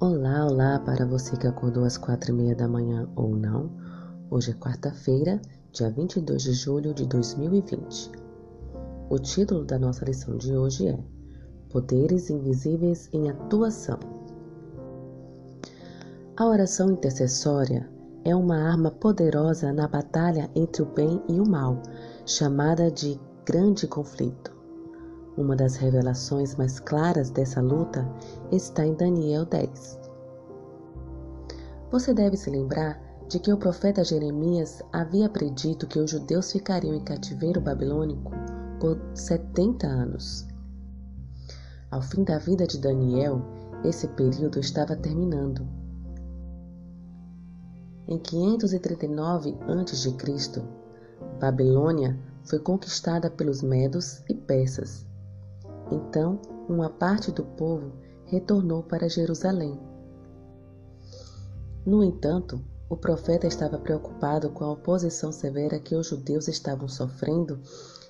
Olá, olá para você que acordou às quatro e meia da manhã ou não. Hoje é quarta-feira, dia 22 de julho de 2020. O título da nossa lição de hoje é Poderes Invisíveis em Atuação. A oração intercessória é uma arma poderosa na batalha entre o bem e o mal, chamada de grande conflito. Uma das revelações mais claras dessa luta está em Daniel 10. Você deve se lembrar de que o profeta Jeremias havia predito que os judeus ficariam em cativeiro babilônico por 70 anos. Ao fim da vida de Daniel, esse período estava terminando. Em 539 a.C., Babilônia foi conquistada pelos medos e persas então, uma parte do povo retornou para Jerusalém. No entanto, o profeta estava preocupado com a oposição severa que os judeus estavam sofrendo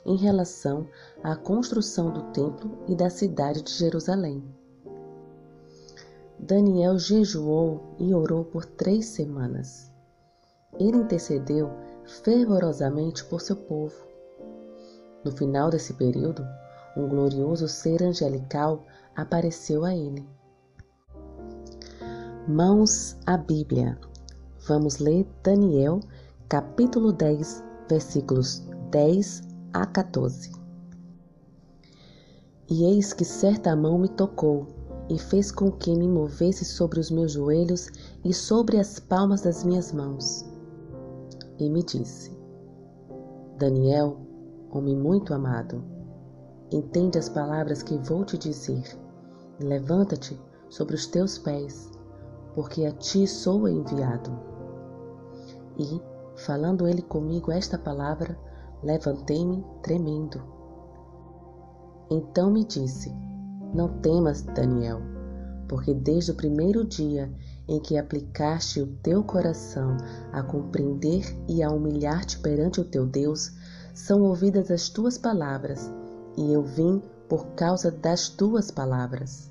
em relação à construção do templo e da cidade de Jerusalém. Daniel jejuou e orou por três semanas. Ele intercedeu fervorosamente por seu povo. No final desse período, um glorioso ser angelical apareceu a ele. Mãos à Bíblia. Vamos ler Daniel, capítulo 10, versículos 10 a 14. E eis que certa mão me tocou e fez com que me movesse sobre os meus joelhos e sobre as palmas das minhas mãos. E me disse: Daniel, homem muito amado, Entende as palavras que vou te dizer. Levanta-te sobre os teus pés, porque a ti sou enviado. E, falando ele comigo esta palavra, levantei-me tremendo. Então me disse: Não temas, Daniel, porque desde o primeiro dia em que aplicaste o teu coração a compreender e a humilhar-te perante o teu Deus, são ouvidas as tuas palavras e eu vim por causa das tuas palavras.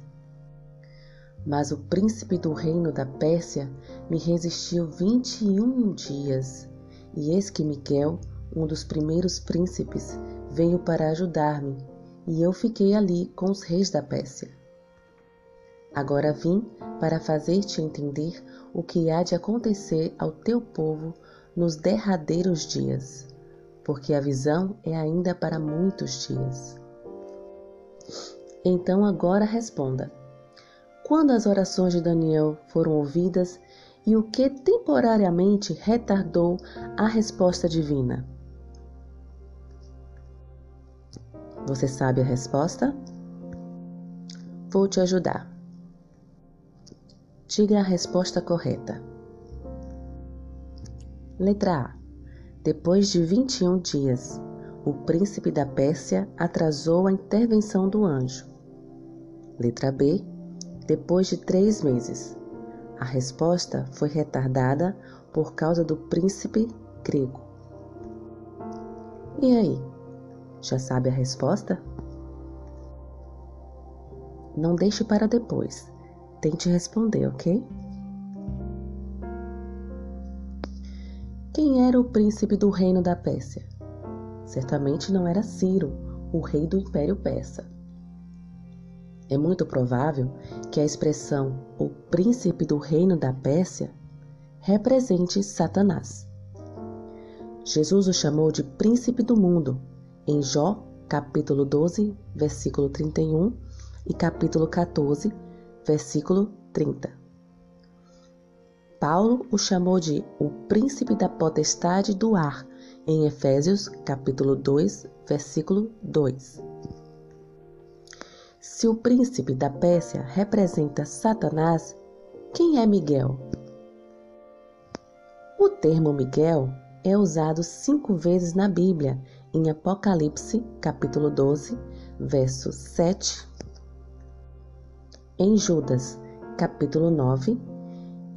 Mas o príncipe do reino da Pérsia me resistiu vinte e um dias, e eis que Miguel, um dos primeiros príncipes, veio para ajudar-me, e eu fiquei ali com os reis da Pérsia. Agora vim para fazer-te entender o que há de acontecer ao teu povo nos derradeiros dias porque a visão é ainda para muitos dias. Então agora responda: quando as orações de Daniel foram ouvidas e o que temporariamente retardou a resposta divina? Você sabe a resposta? Vou te ajudar. Diga a resposta correta. Letra A. Depois de 21 dias, o príncipe da Pérsia atrasou a intervenção do anjo. Letra B. Depois de três meses, a resposta foi retardada por causa do príncipe grego. E aí, já sabe a resposta? Não deixe para depois. Tente responder, ok? Quem era o príncipe do reino da Pérsia? Certamente não era Ciro, o rei do Império Persa. É muito provável que a expressão o príncipe do reino da Pérsia represente Satanás. Jesus o chamou de príncipe do mundo em Jó, capítulo 12, versículo 31 e capítulo 14, versículo 30. Paulo o chamou de o príncipe da potestade do ar, em Efésios capítulo 2, versículo 2. Se o príncipe da Pérsia representa Satanás, quem é Miguel? O termo Miguel é usado cinco vezes na Bíblia, em Apocalipse capítulo 12, verso 7, em Judas capítulo 9,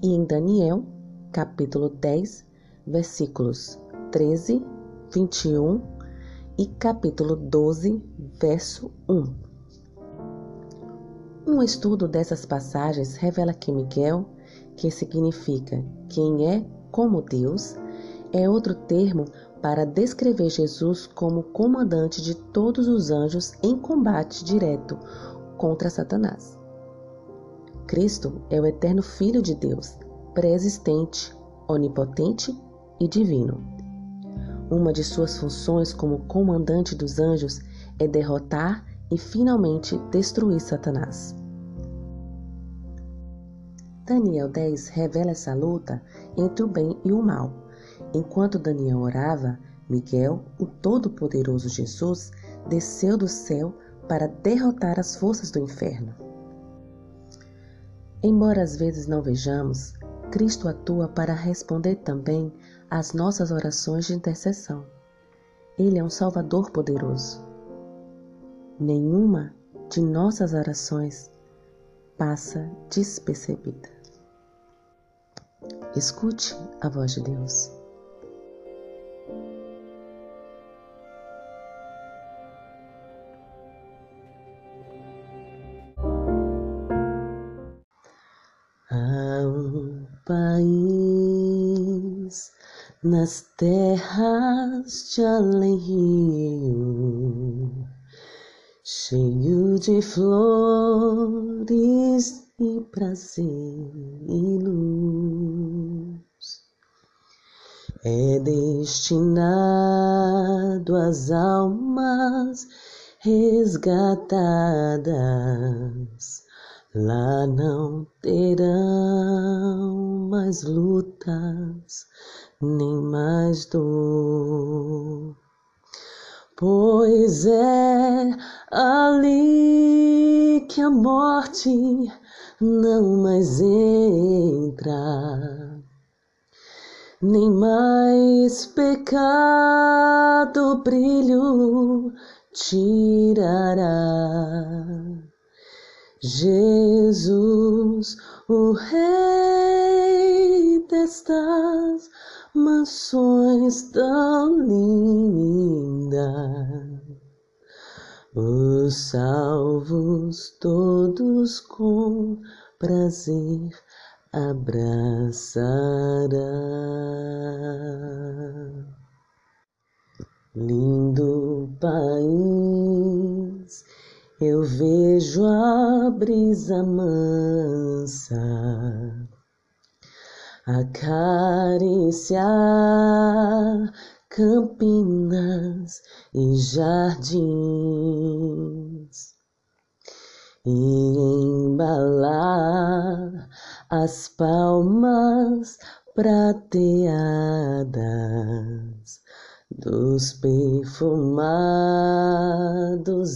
e em Daniel, capítulo 10, versículos 13, 21 e capítulo 12, verso 1. Um estudo dessas passagens revela que Miguel, que significa quem é como Deus, é outro termo para descrever Jesus como comandante de todos os anjos em combate direto contra Satanás. Cristo é o eterno Filho de Deus, pré-existente, onipotente e divino. Uma de suas funções como comandante dos anjos é derrotar e finalmente destruir Satanás. Daniel 10 revela essa luta entre o bem e o mal. Enquanto Daniel orava, Miguel, o Todo-Poderoso Jesus, desceu do céu para derrotar as forças do inferno. Embora às vezes não vejamos, Cristo atua para responder também às nossas orações de intercessão. Ele é um Salvador poderoso. Nenhuma de nossas orações passa despercebida. Escute a voz de Deus. Nas terras de além rio, cheio de flores e prazer e luz. É destinado às almas resgatadas Lá não terão mais lutas, nem mais dor, pois é ali que a morte não mais entra, nem mais pecado brilho tirará. Jesus, o Rei destas mansões tão lindas, os salvos todos com prazer abraçará. Lindo país eu vejo a brisa mansa acariciar campinas e jardins e embalar as palmas prateadas dos perfumados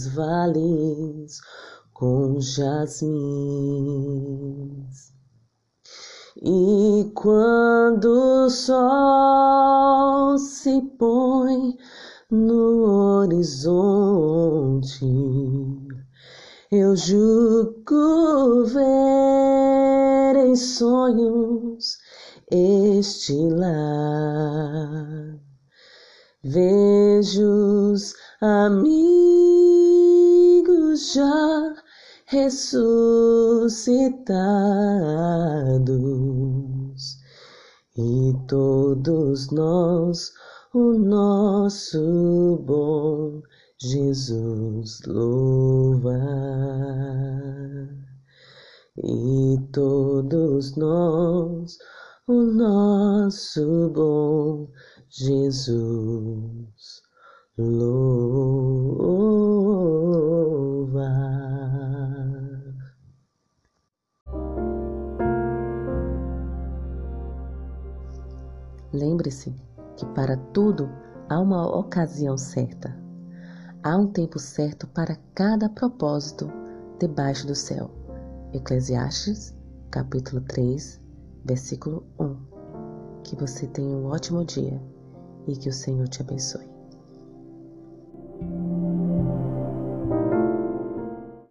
vales com jasmins. E quando o sol se põe no horizonte, eu julgo ver em sonhos este lar. Vejo os amigos já ressuscitados e todos nós o nosso bom Jesus louva e todos nós o nosso bom Jesus louva. Lembre-se que para tudo há uma ocasião certa. Há um tempo certo para cada propósito debaixo do céu. Eclesiastes, capítulo 3, versículo 1. Que você tenha um ótimo dia e que o Senhor te abençoe.